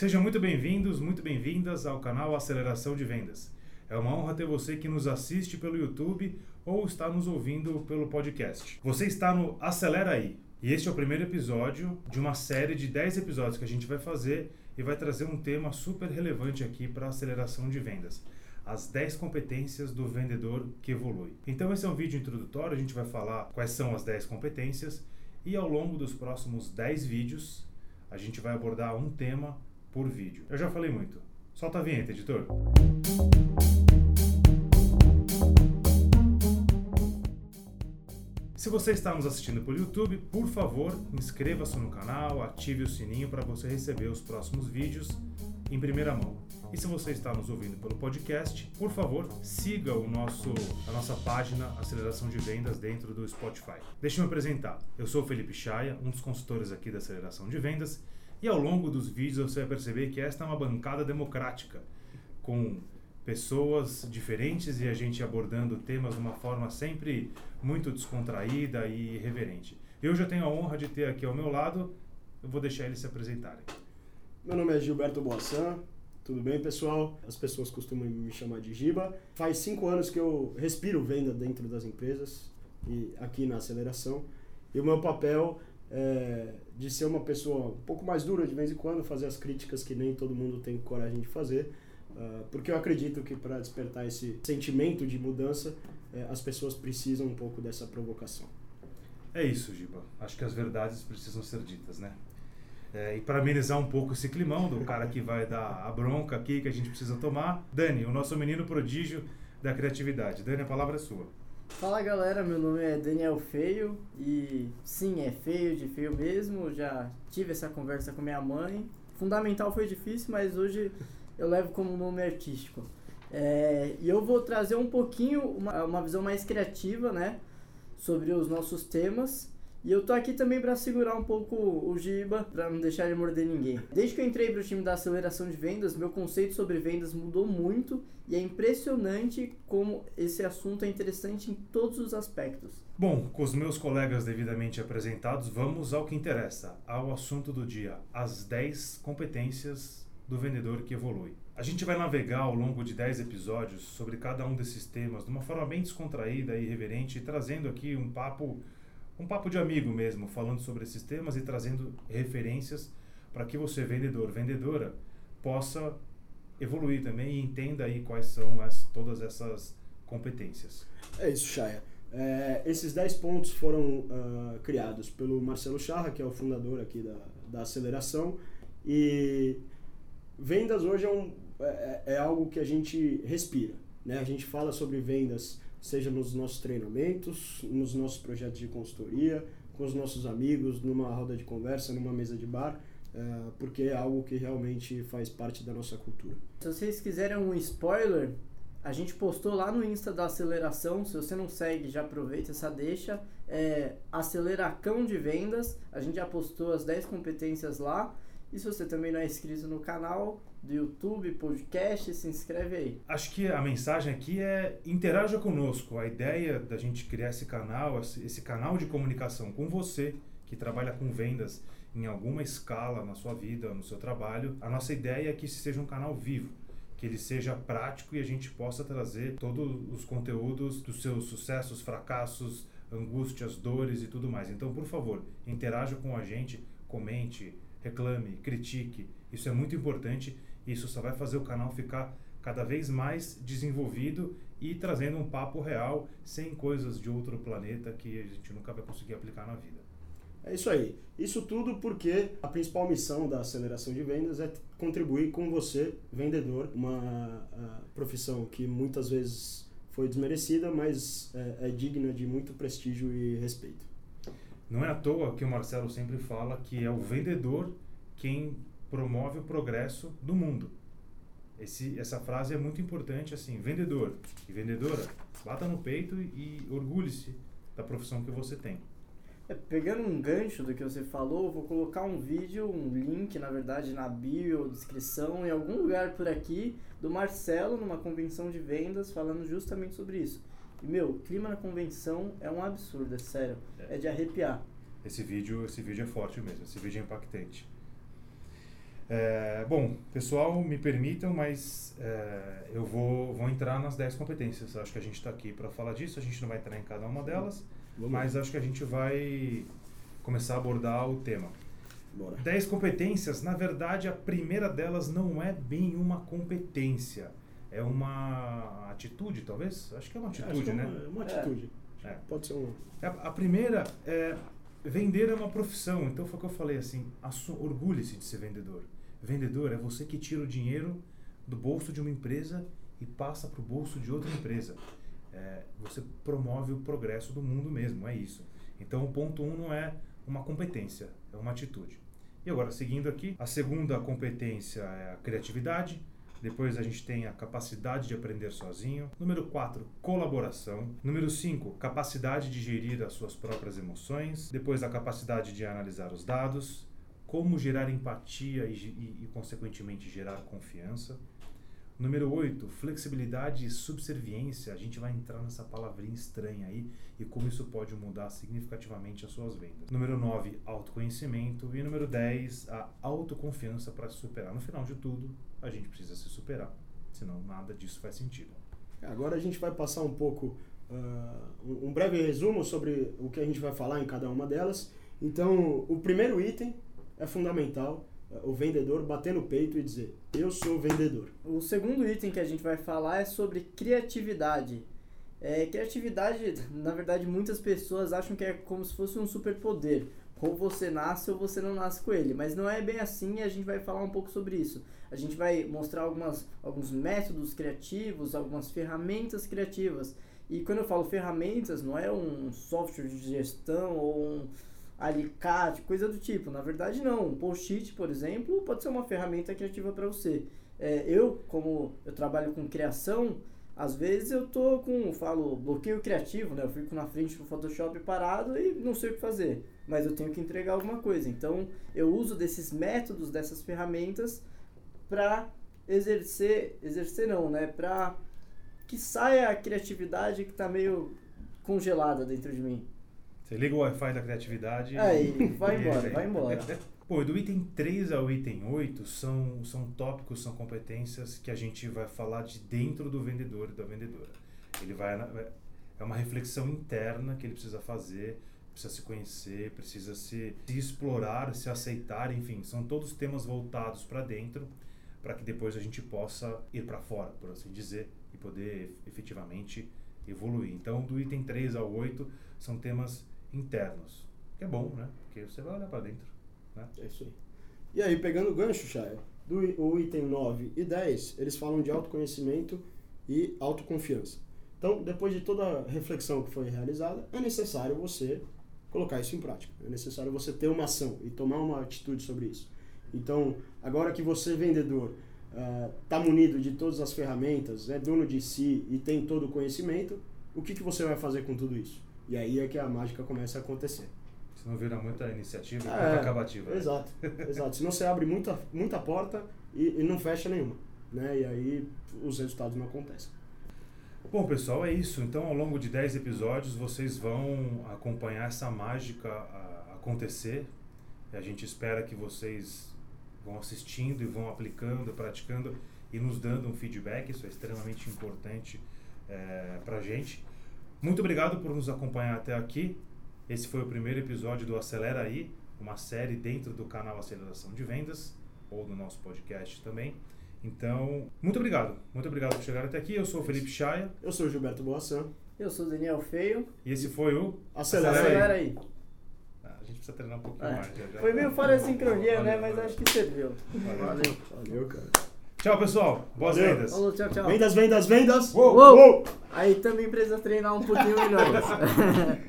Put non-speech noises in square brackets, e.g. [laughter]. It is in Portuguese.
Sejam muito bem-vindos, muito bem-vindas ao canal Aceleração de Vendas. É uma honra ter você que nos assiste pelo YouTube ou está nos ouvindo pelo podcast. Você está no Acelera aí. E este é o primeiro episódio de uma série de 10 episódios que a gente vai fazer e vai trazer um tema super relevante aqui para a aceleração de vendas. As 10 competências do vendedor que evolui. Então, esse é um vídeo introdutório, a gente vai falar quais são as 10 competências e ao longo dos próximos 10 vídeos a gente vai abordar um tema por vídeo. Eu já falei muito. Solta a vinheta, editor. Se você está nos assistindo pelo YouTube, por favor, inscreva-se no canal, ative o sininho para você receber os próximos vídeos em primeira mão. E se você está nos ouvindo pelo podcast, por favor, siga o nosso, a nossa página Aceleração de Vendas dentro do Spotify. Deixa eu me apresentar. Eu sou o Felipe Chaia, um dos consultores aqui da Aceleração de Vendas, e ao longo dos vídeos você vai perceber que esta é uma bancada democrática, com pessoas diferentes e a gente abordando temas de uma forma sempre muito descontraída e reverente. Eu já tenho a honra de ter aqui ao meu lado, eu vou deixar eles se apresentarem. Meu nome é Gilberto Boassan, tudo bem pessoal? As pessoas costumam me chamar de Giba. Faz cinco anos que eu respiro venda dentro das empresas e aqui na aceleração. E o meu papel é de ser uma pessoa um pouco mais dura de vez em quando, fazer as críticas que nem todo mundo tem coragem de fazer Uh, porque eu acredito que para despertar esse sentimento de mudança, eh, as pessoas precisam um pouco dessa provocação. É isso, Giba. Acho que as verdades precisam ser ditas, né? É, e para amenizar um pouco esse climão do cara que vai dar a bronca aqui que a gente precisa tomar, Dani, o nosso menino prodígio da criatividade. Dani, a palavra é sua. Fala galera, meu nome é Daniel Feio e sim, é feio de feio mesmo. Já tive essa conversa com minha mãe. Fundamental foi difícil, mas hoje eu levo como nome artístico. É, e eu vou trazer um pouquinho, uma, uma visão mais criativa, né? Sobre os nossos temas. E eu tô aqui também para segurar um pouco o Giba, para não deixar ele morder ninguém. Desde que eu entrei pro time da aceleração de vendas, meu conceito sobre vendas mudou muito e é impressionante como esse assunto é interessante em todos os aspectos. Bom, com os meus colegas devidamente apresentados, vamos ao que interessa, ao assunto do dia, as 10 competências do vendedor que evolui. A gente vai navegar ao longo de 10 episódios sobre cada um desses temas de uma forma bem descontraída e irreverente, trazendo aqui um papo, um papo de amigo mesmo, falando sobre esses temas e trazendo referências para que você, vendedor, vendedora, possa evoluir também e entenda aí quais são as, todas essas competências. É isso, Chaya. É, esses 10 pontos foram uh, criados pelo Marcelo Charra, que é o fundador aqui da, da Aceleração, e vendas hoje é, um, é, é, algo que a gente respira. Né? A gente fala sobre vendas, seja nos nossos treinamentos, nos nossos projetos de consultoria, com os nossos amigos, numa roda de conversa, numa mesa de bar, é, porque é algo que realmente faz parte da nossa cultura. Se vocês quiserem um spoiler, a gente postou lá no Insta da Aceleração. Se você não segue, já aproveita essa deixa. É Aceleracão de Vendas. A gente já postou as 10 competências lá. E se você também não é inscrito no canal do YouTube, podcast, se inscreve aí. Acho que a mensagem aqui é interaja conosco. A ideia da gente criar esse canal, esse canal de comunicação com você que trabalha com vendas em alguma escala na sua vida, no seu trabalho, a nossa ideia é que esse seja um canal vivo, que ele seja prático e a gente possa trazer todos os conteúdos dos seus sucessos, fracassos, angústias, dores e tudo mais. Então, por favor, interaja com a gente, comente, reclame, critique. Isso é muito importante. Isso só vai fazer o canal ficar cada vez mais desenvolvido e trazendo um papo real, sem coisas de outro planeta que a gente nunca vai conseguir aplicar na vida. É isso aí. Isso tudo porque a principal missão da aceleração de vendas é contribuir com você, vendedor, uma profissão que muitas vezes foi desmerecida, mas é, é digna de muito prestígio e respeito. Não é à toa que o Marcelo sempre fala que é o vendedor quem promove o progresso do mundo. Esse, essa frase é muito importante, assim, vendedor e vendedora, bata no peito e orgulhe-se da profissão que você tem. É, pegando um gancho do que você falou, vou colocar um vídeo, um link, na verdade, na bio, descrição, em algum lugar por aqui, do Marcelo numa convenção de vendas falando justamente sobre isso. E, meu, clima na convenção é um absurdo, é sério. É, é de arrepiar. Esse vídeo, esse vídeo é forte mesmo, esse vídeo é impactante. É, bom, pessoal, me permitam, mas é, eu vou, vou entrar nas 10 competências. Acho que a gente está aqui para falar disso, a gente não vai entrar em cada uma delas, Vamos mas acho que a gente vai começar a abordar o tema. Bora. 10 competências, na verdade, a primeira delas não é bem uma competência, é uma atitude, talvez? Acho que é uma atitude, é né? uma, uma É. atitude. É. Pode ser um. É, A primeira é vender é uma profissão, então foi o que eu falei assim, orgulhe-se de ser vendedor. Vendedor é você que tira o dinheiro do bolso de uma empresa e passa para o bolso de outra empresa. É, você promove o progresso do mundo mesmo, é isso. Então o ponto um não é uma competência, é uma atitude. E agora, seguindo aqui, a segunda competência é a criatividade. Depois a gente tem a capacidade de aprender sozinho. Número 4, colaboração. Número 5, capacidade de gerir as suas próprias emoções. Depois a capacidade de analisar os dados. Como gerar empatia e, e, e, consequentemente, gerar confiança. Número 8, flexibilidade e subserviência. A gente vai entrar nessa palavrinha estranha aí e como isso pode mudar significativamente as suas vendas. Número 9, autoconhecimento. E número 10, a autoconfiança para se superar. No final de tudo, a gente precisa se superar, senão nada disso faz sentido. Agora a gente vai passar um pouco, um um breve resumo sobre o que a gente vai falar em cada uma delas. Então, o primeiro item é fundamental, ah, o vendedor bater no peito e dizer, eu sou vendedor. O segundo item que a gente vai falar é sobre criatividade. É, criatividade, na verdade, muitas pessoas acham que é como se fosse um superpoder. Ou você nasce ou você não nasce com ele. Mas não é bem assim e a gente vai falar um pouco sobre isso. A gente vai mostrar algumas, alguns métodos criativos, algumas ferramentas criativas. E quando eu falo ferramentas, não é um software de gestão ou um alicate, coisa do tipo. Na verdade, não. Um post-it, por exemplo, pode ser uma ferramenta criativa para você. É, eu, como eu trabalho com criação, às vezes eu tô com, falo, bloqueio criativo, né? Eu fico na frente do Photoshop parado e não sei o que fazer, mas eu tenho que entregar alguma coisa. Então, eu uso desses métodos, dessas ferramentas para exercer, exercer não, né? Para que saia a criatividade que tá meio congelada dentro de mim. Você liga o Wi-Fi da criatividade Aí, vai [laughs] e- embora, vai embora. Pô, do item 3 ao item 8 são, são tópicos, são competências que a gente vai falar de dentro do vendedor e da vendedora. Ele vai, vai- é uma reflexão interna que ele precisa fazer, precisa se conhecer, precisa se, se explorar, se aceitar, enfim, são todos temas voltados para dentro, para que depois a gente possa ir para fora, por assim dizer, e poder efetivamente evoluir. Então, do item 3 ao 8 são temas internos, que é bom, né? Porque você vai olhar para dentro. Né? É isso aí. E aí, pegando o gancho, Chay, do o item 9 e 10, eles falam de autoconhecimento e autoconfiança. Então, depois de toda a reflexão que foi realizada, é necessário você colocar isso em prática. É necessário você ter uma ação e tomar uma atitude sobre isso. Então, agora que você, vendedor, está munido de todas as ferramentas, é dono de si e tem todo o conhecimento, o que, que você vai fazer com tudo isso? E aí é que a mágica começa a acontecer. Senão vira muita iniciativa e É, pouca acabativa. né? Exato, [laughs] exato. Senão você abre muita, muita porta e, e não fecha nenhuma. Né? E aí os resultados não acontecem. Bom, pessoal, é isso. Então, ao longo de 10 episódios, vocês vão acompanhar essa mágica acontecer. A gente espera que vocês vão assistindo e vão aplicando, praticando e nos dando um feedback. Isso é extremamente importante para a gente. Muito obrigado por nos acompanhar até aqui. Esse foi o primeiro episódio do Acelera Aí, uma série dentro do canal Aceleração de Vendas, ou do nosso podcast também. Então, muito obrigado. Muito obrigado por chegar até aqui. Eu sou o Felipe Chaia Eu sou o Gilberto Boassan. Eu sou o Daniel Feio. e esse foi o. Acelera, Acelera Acelera aí. Ah, a gente precisa treinar um pouquinho É. mais. já- já- Foi meio fora de sincronia, né? Valeu, Mas valeu. acho que serviu. Valeu. Valeu, cara. Tchau, pessoal. Boas Valeu. vendas. Falou, tchau, tchau. Vendas, vendas, vendas! Uou! Uou! Aí também precisa treinar um pouquinho melhor. [laughs]